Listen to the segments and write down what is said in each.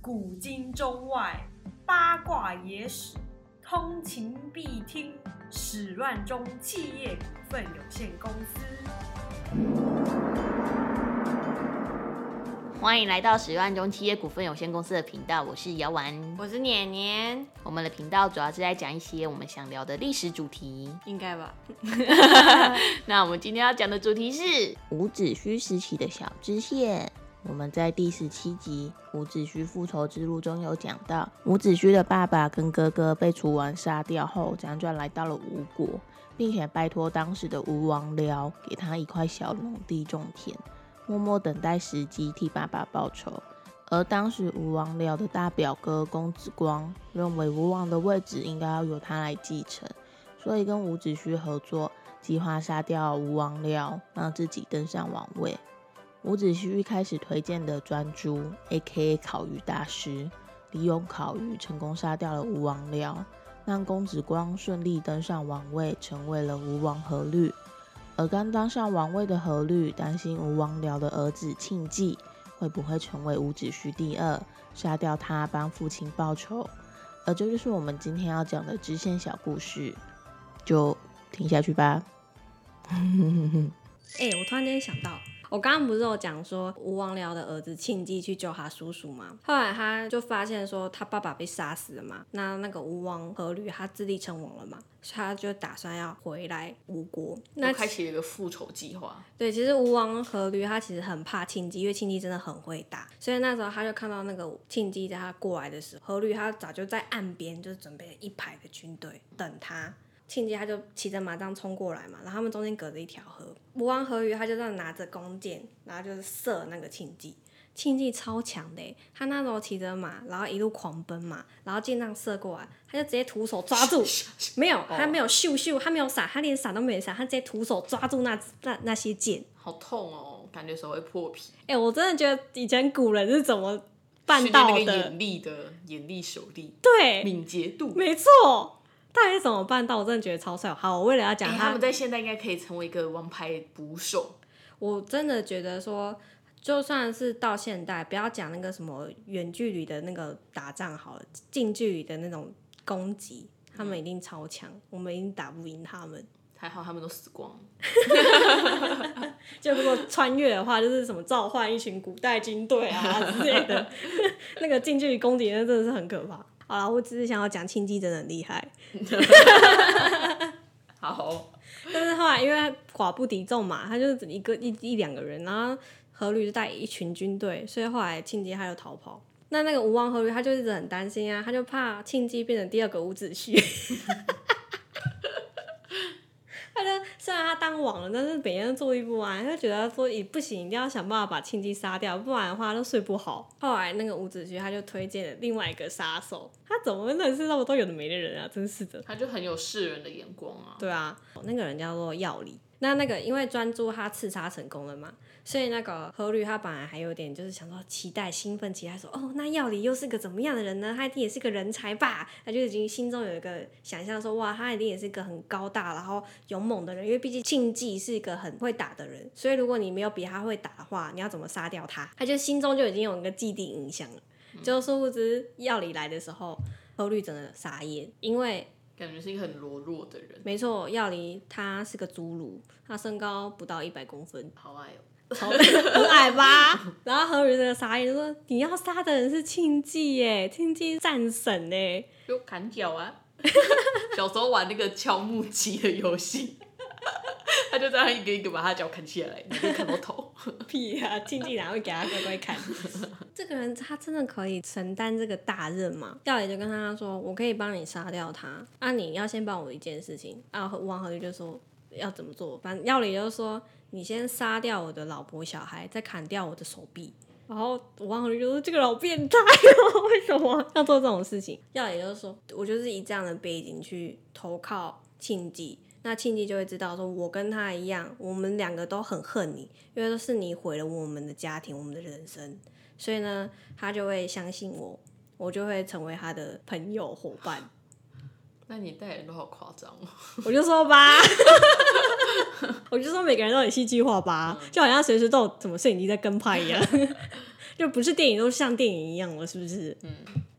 古今中外八卦野史，通勤必听。始乱中企业股份有限公司。欢迎来到史乱中企业股份有限公司的频道，我是姚丸。我是年年，我们的频道主要是在讲一些我们想聊的历史主题。应该吧？那我们今天要讲的主题是伍子胥时期的小支线。我们在第十七集伍子胥复仇之路中有讲到，伍子胥的爸爸跟哥哥被楚王杀掉后，辗转来到了吴国，并且拜托当时的吴王僚给他一块小农地种田，默默等待时机替爸爸报仇。而当时吴王僚的大表哥公子光认为吴王的位置应该要由他来继承，所以跟伍子胥合作，计划杀掉吴王僚，让自己登上王位。伍子胥一开始推荐的专诸 （A.K.A. 烤鱼大师），利用烤鱼成功杀掉了吴王僚，让公子光顺利登上王位，成为了吴王阖闾。而刚当上王位的阖闾担心吴王僚的儿子庆忌会不会成为伍子胥第二，杀掉他帮父亲报仇。而这就是我们今天要讲的支线小故事，就听下去吧。哎、我突然间想到，我刚刚不是有讲说吴王僚的儿子庆忌去救他叔叔吗？后来他就发现说他爸爸被杀死了嘛，那那个吴王阖闾他自立成王了嘛，所以他就打算要回来吴国。那开启了一个复仇计划。对，其实吴王阖闾他其实很怕庆忌，因为庆忌真的很会打，所以那时候他就看到那个庆忌在他过来的时候，阖闾他早就在岸边就是准备了一排的军队等他。庆忌他就骑着马这样冲过来嘛，然后他们中间隔着一条河，吴王阖闾他就这样拿着弓箭，然后就是射那个庆忌。庆忌超强的欸，他那时候骑着马，然后一路狂奔嘛，然后箭这样射过来，他就直接徒手抓住，没有，他没有咻咻，他没有闪，他连闪都没闪，他直接徒手抓住那那那些箭。好痛哦，感觉手会破皮。哎、我真的觉得以前古人是怎么办到的？眼力的眼力手力，对，敏捷度。没错，到底是怎么办到？我真的觉得超帅。好，我为了要讲他，们在现在应该可以成为一个王牌捕手。我真的觉得说，就算是到现代，不要讲那个什么远距离的那个打仗好了，近距离的那种攻击，他们一定超强，我们一定打不赢他们。还好他们都死光了。就如果穿越的话，就是什么召唤一群古代军队啊之类的，那个近距离攻击那真的是很可怕。好了，我只是想要讲庆忌真的很厉害，好，但是后来因为寡不敌众嘛，他就是一个一一两个人，然后阖闾就带一群军队，所以后来庆忌他就逃跑。那那个吴王阖闾他就一直很担心啊，他就怕庆忌变成第二个伍子胥。他就虽然他当王了，但是每天都坐立不安，他就觉得说，也不行，一定要想办法把庆忌杀掉，不然的话他都睡不好。后来那个伍子胥他就推荐了另外一个杀手，他怎么会认识那么多有的没的人啊？真是的。他就很有世人的眼光啊。对啊，那个人叫做药理。那那个因为专注他刺杀成功了嘛，所以那个何律他本来还有点就是想说期待、兴奋、期待说，哦，那药理又是个怎么样的人呢？他一定也是个人才吧？他就已经心中有一个想象说，哇，他一定也是一个很高大然后勇猛的人，因为毕竟庆忌是一个很会打的人，所以如果你没有比他会打的话，你要怎么杀掉他？他就心中就已经有一个既定印象了。就殊不知药理来的时候，何律真的傻眼，因为感觉是一个很柔弱的人，没错，耀黎他是个侏儒，他身高不到一百公分，好矮哦。超很矮吧？然后何宇这个傻眼就说：“你要杀的人是庆忌耶，庆忌战神呢。就砍脚啊！小时候玩那个敲木屐的游戏，他就这样一个一个把他脚砍下来，你就看到头。屁啊！庆忌哪会给他乖乖砍？这个人他真的可以承担这个大任吗？药理就跟他说：“我可以帮你杀掉他，啊，你要先帮我一件事情。”啊，王和律就说要怎么做？反正药理就说：“你先杀掉我的老婆小孩，再砍掉我的手臂。”然后王和律就说：“这个老变态哦，为什么要做这种事情？”药理就说：“我就是以这样的背景去投靠庆忌。”那庆忌就会知道，说我跟他一样，我们两个都很恨你，因为都是你毁了我们的家庭，我们的人生，所以呢，他就会相信我，我就会成为他的朋友伙伴。那你带人都好夸张哦。我就说吧，我就说每个人都很戏剧化吧，就好像随时都有什么摄影机在跟拍一样。就不是电影都像电影一样了，是不是？嗯。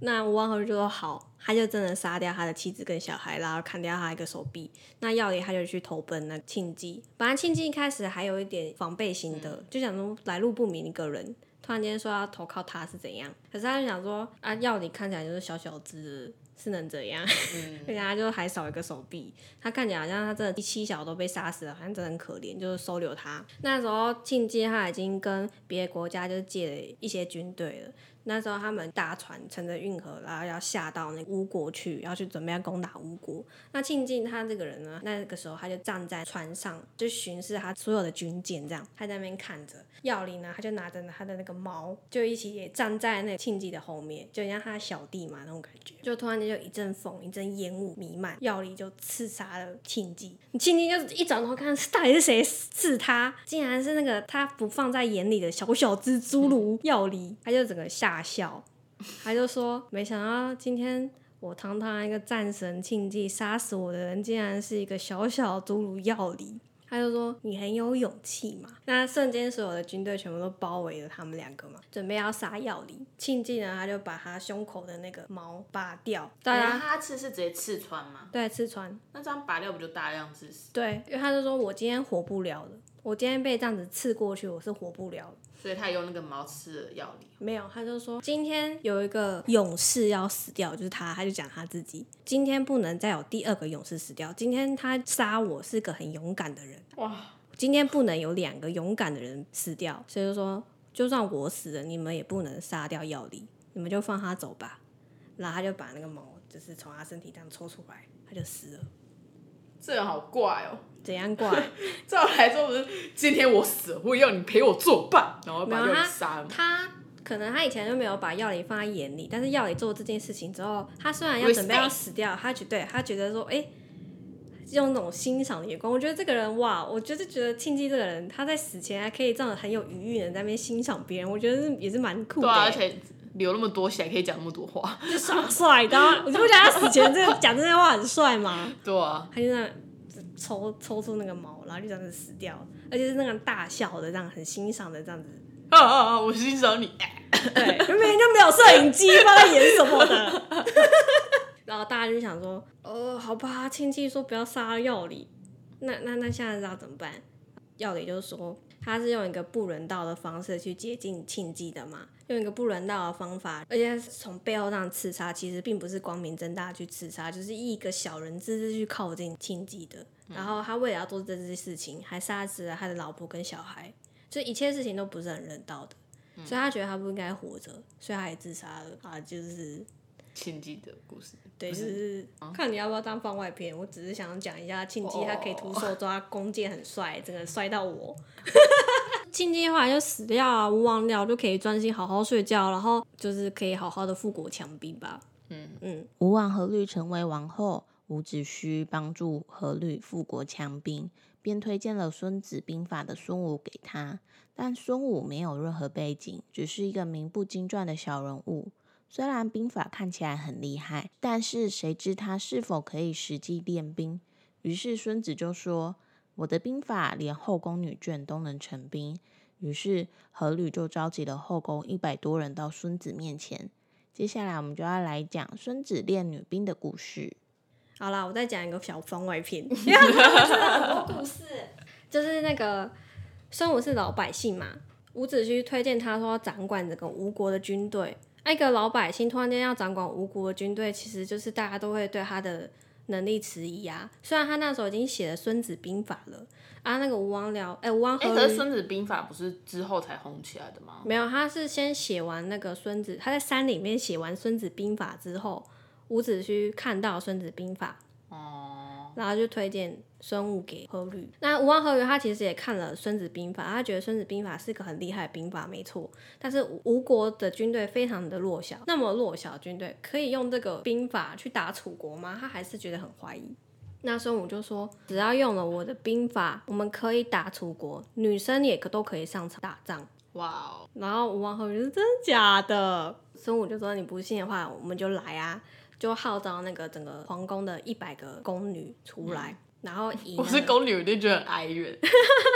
那吴王侯就说好，他就真的杀掉他的妻子跟小孩，然后砍掉他一个手臂。那药里他就去投奔那庆忌。本来庆忌一开始还有一点防备心的，就想说来路不明一个人，突然间说要投靠他是怎样？可是他就想说啊，药里看起来就是小小只。是能怎样？人家就还少一个手臂，他看起来好像他真的七小都被杀死了，好像真的很可怜，就是收留他。那时候庆忌他已经跟别的国家就借了一些军队了。那时候他们搭船乘着运河，然后要下到那吴国去，要去准备要攻打吴国。那庆忌他这个人呢，那个时候他就站在船上，就巡视他所有的军舰，这样他在那边看着。药里呢，他就拿着他的那个矛，就一起也站在那庆忌的后面，就像他的小弟嘛那种感觉。就突然间就一阵风，一阵烟雾弥漫，药里就刺杀了庆忌。庆忌就一转头看，到底是谁刺他？竟然是那个他不放在眼里的小小蜘蛛炉药里，他就整个吓。大笑，他就说：“没想到今天我堂堂一个战神庆忌杀死我的人，竟然是一个小小侏儒药理。”他就说：“你很有勇气嘛。”那瞬间，所有的军队全部都包围了他们两个嘛，准备要杀药理。庆忌呢，他就把他胸口的那个毛拔掉。当然，他刺是直接刺穿吗？对，刺穿。那这样拔掉不就大量致死？对，因为他就说：“我今天活不了了，我今天被这样子刺过去，我是活不了了。”所以他用那个毛吃的药理，没有，他就说今天有一个勇士要死掉，就是他，他就讲他自己，今天不能再有第二个勇士死掉，今天他杀我是个很勇敢的人，哇，今天不能有两个勇敢的人死掉，所以就说就算我死了，你们也不能杀掉药理，你们就放他走吧，然后他就把那个毛就是从他身体这样抽出来，他就死了。这人好怪哦。怎样怪？照来说不是今天我死了，我要你陪我作伴，然后把药理杀了。他可能他以前就没有把药理放在眼里，但是药理做这件事情之后，他虽然要准备要死掉，他觉对他觉得说，哎，用那种欣赏的眼光，我觉得这个人哇，我就是觉得庆忌这个人，他在死前还可以这样很有余裕的在那边欣赏别人，我觉得也是蛮酷的。而且流那么多血，可以讲那么多话，就耍帅的。我就 不觉得他死前这讲这些话很帅吗？对啊，他就在。抽抽出那个毛，然后就这样子死掉，而且是那种大笑的，这样很欣赏的这样子。啊啊啊！我欣赏你。对，明明就没有摄影机，不知道在演什么的。然后大家就想说，呃，好吧，亲戚说不要杀药理，那那那现在知道怎么办？药理就是说。他是用一个不人道的方式去接近庆忌的嘛？用一个不人道的方法，而且从背后上刺杀，其实并不是光明正大去刺杀，就是一个小人之姿去靠近庆忌的。然后他为了要做这件事情，还杀死了他的老婆跟小孩，所以一切事情都不是很人道的。所以他觉得他不应该活着，所以他也自杀了啊！就是庆忌的故事。对，就是看你要不要当番外篇。我只是想讲一下庆忌，他可以徒手抓弓箭，很帅，真的帅到我。庆忌后来就死掉啊，无王僚就可以专心好好睡觉，然后就是可以好好的富国强兵吧。嗯嗯。吴王阖闾成为王后，伍子胥帮助阖闾富国强兵，便推荐了《孙子兵法》的孙武给他。但孙武没有任何背景，只是一个名不经传的小人物。虽然兵法看起来很厉害，但是谁知他是否可以实际练兵？于是孙子就说：“我的兵法连后宫女眷都能成兵。”于是阖闾就召集了后宫一百多人到孙子面前。接下来我们就要来讲孙子练女兵的故事。好啦，我再讲一个小番外篇，因为很多故事，就是那个孙武是老百姓嘛，伍子胥推荐他说掌管这个吴国的军队。一个老百姓突然间要掌管吴国的军队，其实就是大家都会对他的能力迟疑啊。虽然他那时候已经写了《孙子兵法》了啊，那个吴王僚，哎，吴王可是《孙子兵法》不是之后才红起来的吗？没有，他是先写完那个孙子，他在山里面写完《孙子兵法》之后，伍子胥看到《孙子兵法》，哦，然后就推荐。孙武给阖闾，那吴王阖闾他其实也看了《孙子兵法》，他觉得《孙子兵法》是个很厉害的兵法，没错。但是吴国的军队非常的弱小，那么弱小军队可以用这个兵法去打楚国吗？他还是觉得很怀疑。那孙武就说：“只要用了我的兵法，我们可以打楚国，女生也可都可以上场打仗。”哇哦！然后吴王阖闾是真的假的？孙武就说：“你不信的话，我们就来啊！”就号召那个整个皇宫的一百个宫女出来。然后以我那个是宫女，我就觉得很哀怨。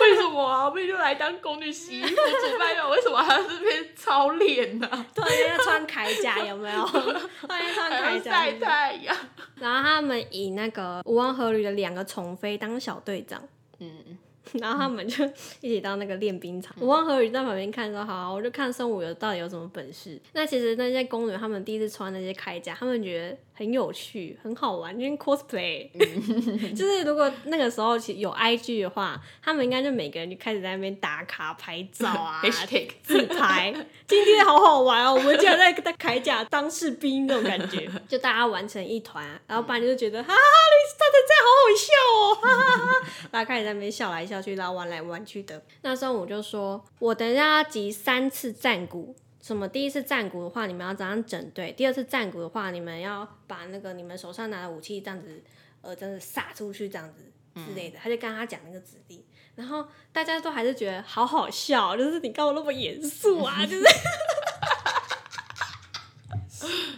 为什么啊？我们就来当宫女洗衣服、煮饭用，为什么还要这边操练呢、啊？突然间要穿铠甲，有没有？突然间穿还铠甲晒，太阳？然后他们以那个吴王阖闾的两个宠妃当小队长，嗯，然后他们就一起到那个练兵场。吴王阖闾在旁边看说：“好啊、我就看孙武有到底有什么本事。”那其实那些宫女他们第一次穿那些铠甲，他们觉得很有趣、很好玩，因为 cosplay。就是如果那个时候其有 IG 的话，他们应该就每个人就开始在那边打卡拍照啊 自拍。今天好好玩哦，我们竟然在在铠甲当士兵那种感觉，就大家玩成一团，然后不然就觉得哈哈，你他的这样好好笑哦，哈哈哈哈，大家开始在那边笑来笑去，然后玩来玩去的。那时候我就说，我等一下要集三次战鼓。什么？第一次战鼓的话，你们要怎样整队；第二次战鼓的话，你们要把那个你们手上拿的武器这样子，呃，真的撒出去这样子之类的。他就跟他讲那个指令，然后大家都还是觉得好好笑，就是你干嘛那么严肃啊？就是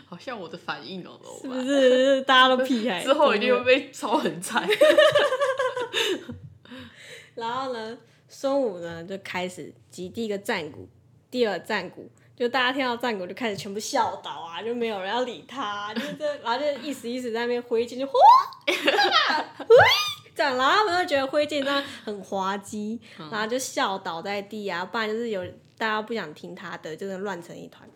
好像我的反应哦，是不是大家都屁孩？之后一定会被超很惨。然后呢，孙武呢就开始击第一个战鼓，第二战鼓，就大家听到战鼓就开始全部笑倒啊，就没有人要理他，就是这，然后就意思意思在那边挥剑，就嚯，这样，然后他们就觉得挥剑这样很滑稽，然后就笑倒在地啊，不然就是有大家不想听他的，就是乱成一团。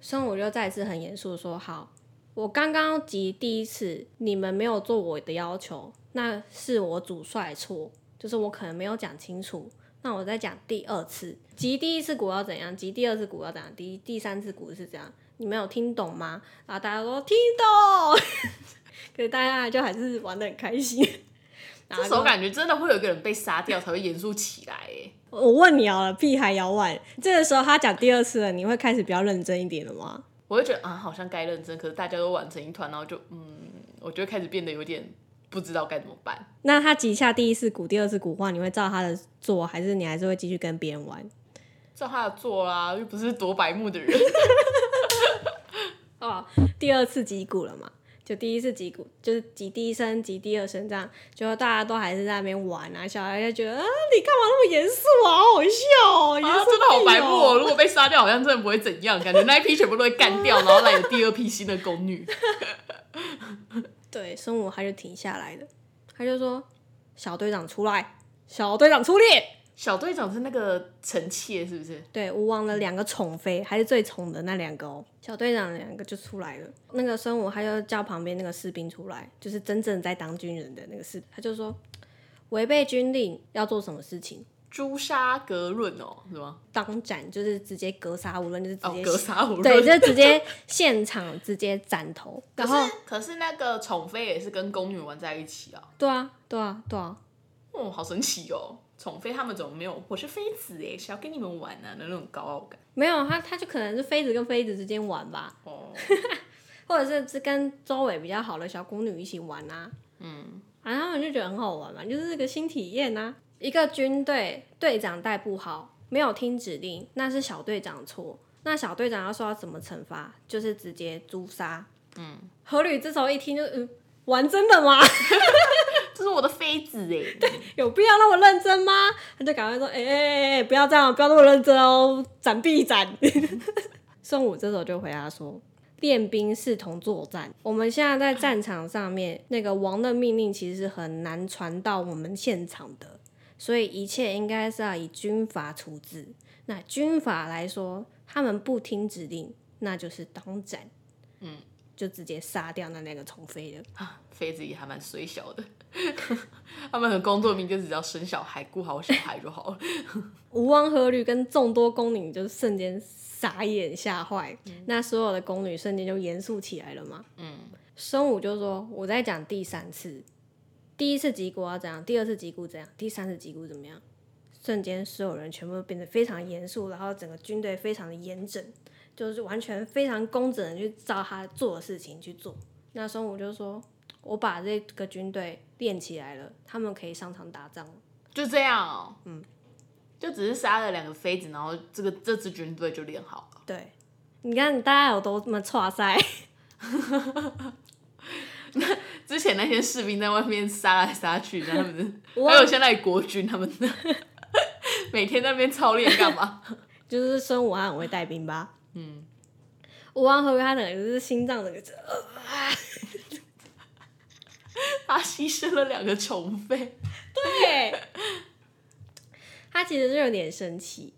孙武就再次很严肃的说：“好，我刚刚集第一次，你们没有做我的要求，那是我主帅错，就是我可能没有讲清楚。那我再讲第二次，集第一次鼓要怎样，集第二次鼓要怎样，第第三次鼓是怎样，你们有听懂吗？然后大家说听懂，可是大家就还是玩的很开心。这时候感觉真的会有一个人被杀掉才会严肃起来，哎，我问你好了，屁孩摇碗，这个时候他讲第二次了，你会开始比较认真一点了吗？我会觉得啊，好像该认真，可是大家都玩成一团，然后就嗯，我就会开始变得有点不知道该怎么办。那他集下第一次鼓、第二次鼓的话，你会照他的做，还是你还是会继续跟别人玩？照他的做啦，又不是多白目的人。哦，第二次击鼓了嘛？就第一次击鼓，就是击第一声、击第二声这样，就大家都还是在那边玩啊，小孩就觉得啊，你干嘛那么严肃啊，好好笑哦，严啊，肃真的好白目哦！哦如果被杀掉，好像真的不会怎样，感觉那一批全部都会干掉，然后来有第二批新的宫女。对，孙武他就停下来了，他就说：“小队长出来，小队长出列。”小队长是那个臣妾，是不是？对，吴王的两个宠妃，还是最宠的那两个哦。小队长两个就出来了，那个孙武他就叫旁边那个士兵出来，就是真正在当军人的那个士，他就说违背军令要做什么事情，诛杀格论哦，是吗？当斩，就是直接格杀无论，就是直哦接、，格杀无论。对，就直接现场 直接斩头。然后可是可是那个宠妃也是跟宫女玩在一起啊，对啊，对啊，对啊，哦，好神奇哦！宠妃他们怎么没有？我是妃子哎，谁要跟你们玩啊？的那种高傲感。没有他，他就可能是妃子跟妃子之间玩吧，哦，或者是是跟周围比较好的小宫女一起玩啊。嗯，反正他们就觉得很好玩嘛，就是这个新体验呐、一个军队队长带不好，没有听指令，那是小队长错。那小队长要受到怎么惩罚，就是直接诛杀。嗯，何吕这时候一听就嗯，玩真的吗？这是我的妃子哎。对有必要那么认真吗？他就赶快说，哎哎哎哎，不要这样，不要那么认真哦，斩必斩。孙武这时候就回答说。练兵视同作战，我们现在在战场上面，那个王的命令其实是很难传到我们现场的，所以一切应该是要以军法处置。那军法来说，他们不听指令，那就是当斩，嗯，就直接杀掉那两个宠妃了。啊，妃子也还蛮虽小的，他们的工作名就只要生小孩，顾好小孩就好了。吴王阖闾跟众多宫女就瞬间傻眼吓坏，那所有的宫女瞬间就严肃起来了嘛。嗯，孙武就说：“我在讲第三次，第一次击鼓要怎样，第二次击鼓怎样，第三次击鼓怎么样。”瞬间所有人全部都变得非常严肃，然后整个军队非常的严整，就是完全非常工整的去照他做的事情去做。那孙武就说：“我把这个军队练起来了，他们可以上场打仗了。”就这样哦。嗯，就只是杀了两个妃子，然后这个这支军队就练好了。对，你看大家有多么挫塞，之前那些士兵在外面杀来杀去，他们的，还有现在国军他们的，每天在那边操练干嘛？就是孙武他很会带兵吧？嗯，吴王阖闾他整个就是心脏整个，他牺牲了两个宠妃，对，他其实是有点生气。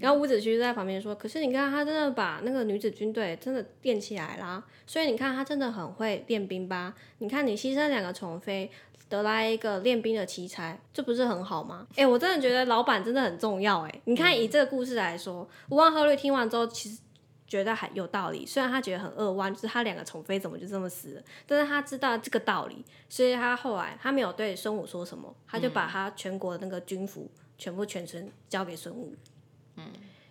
然后伍子胥就在旁边说：“可是你看，他真的把那个女子军队真的练起来啦，所以你看他真的很会练兵吧？你看你牺牲两个宠妃，得来一个练兵的奇才，这不是很好吗？哎、我真的觉得老板真的很重要哎。你看以这个故事来说，吴王阖闾听完之后，其实觉得还有道理，虽然他觉得很扼腕，就是他两个宠妃怎么就这么死了，但是他知道这个道理，所以他后来他没有对孙武说什么，他就把他全国的那个军服全部全权交给孙武。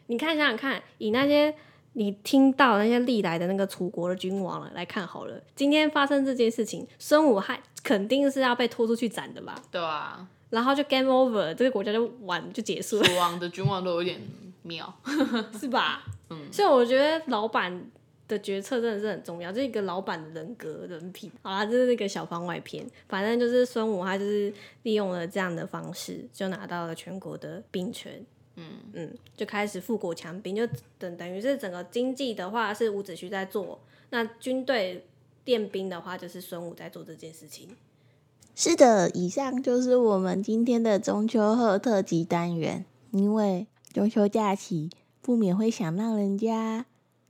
你看想想看，以那些你听到那些历来的那个楚国的君王了来看好了，今天发生这件事情，孙武还肯定是要被拖出去斩的吧？对啊，然后就 game over，这个国家就完就结束了，楚王的君王都有点妙，是吧？嗯，所以我觉得老板的决策真的是很重要，这是一个老板的人格人品。好啦，这是那个小番外篇，反正就是孙武他就是利用了这样的方式，就拿到了全国的兵权。嗯嗯，就开始富国强兵，就等等于是整个经济的话是伍子胥在做，那军队练兵的话就是孙武在做这件事情。是的，以上就是我们今天的中秋贺特辑单元。因为中秋假期不免会想让人家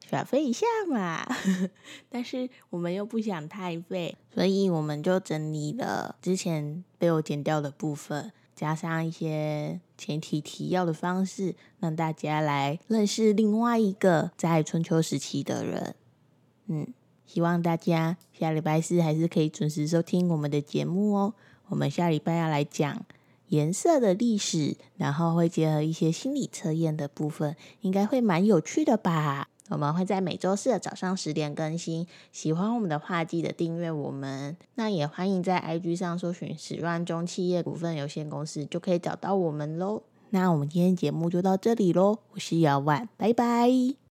耍费一下嘛，但是我们又不想太费，所以我们就整理了之前被我剪掉的部分，加上一些前提提要的方式，让大家来认识另外一个在春秋时期的人。嗯。希望大家下礼拜四还是可以准时收听我们的节目哦。我们下礼拜要来讲颜色的历史，然后会结合一些心理测验的部分，应该会蛮有趣的吧。我们会在每周四的早上十点更新。喜欢我们的话，记得订阅我们。那也欢迎在 IG 上搜寻史乱中企业股份有限公司，就可以找到我们喽。那我们今天节目就到这里喽，我是姚婉，拜拜。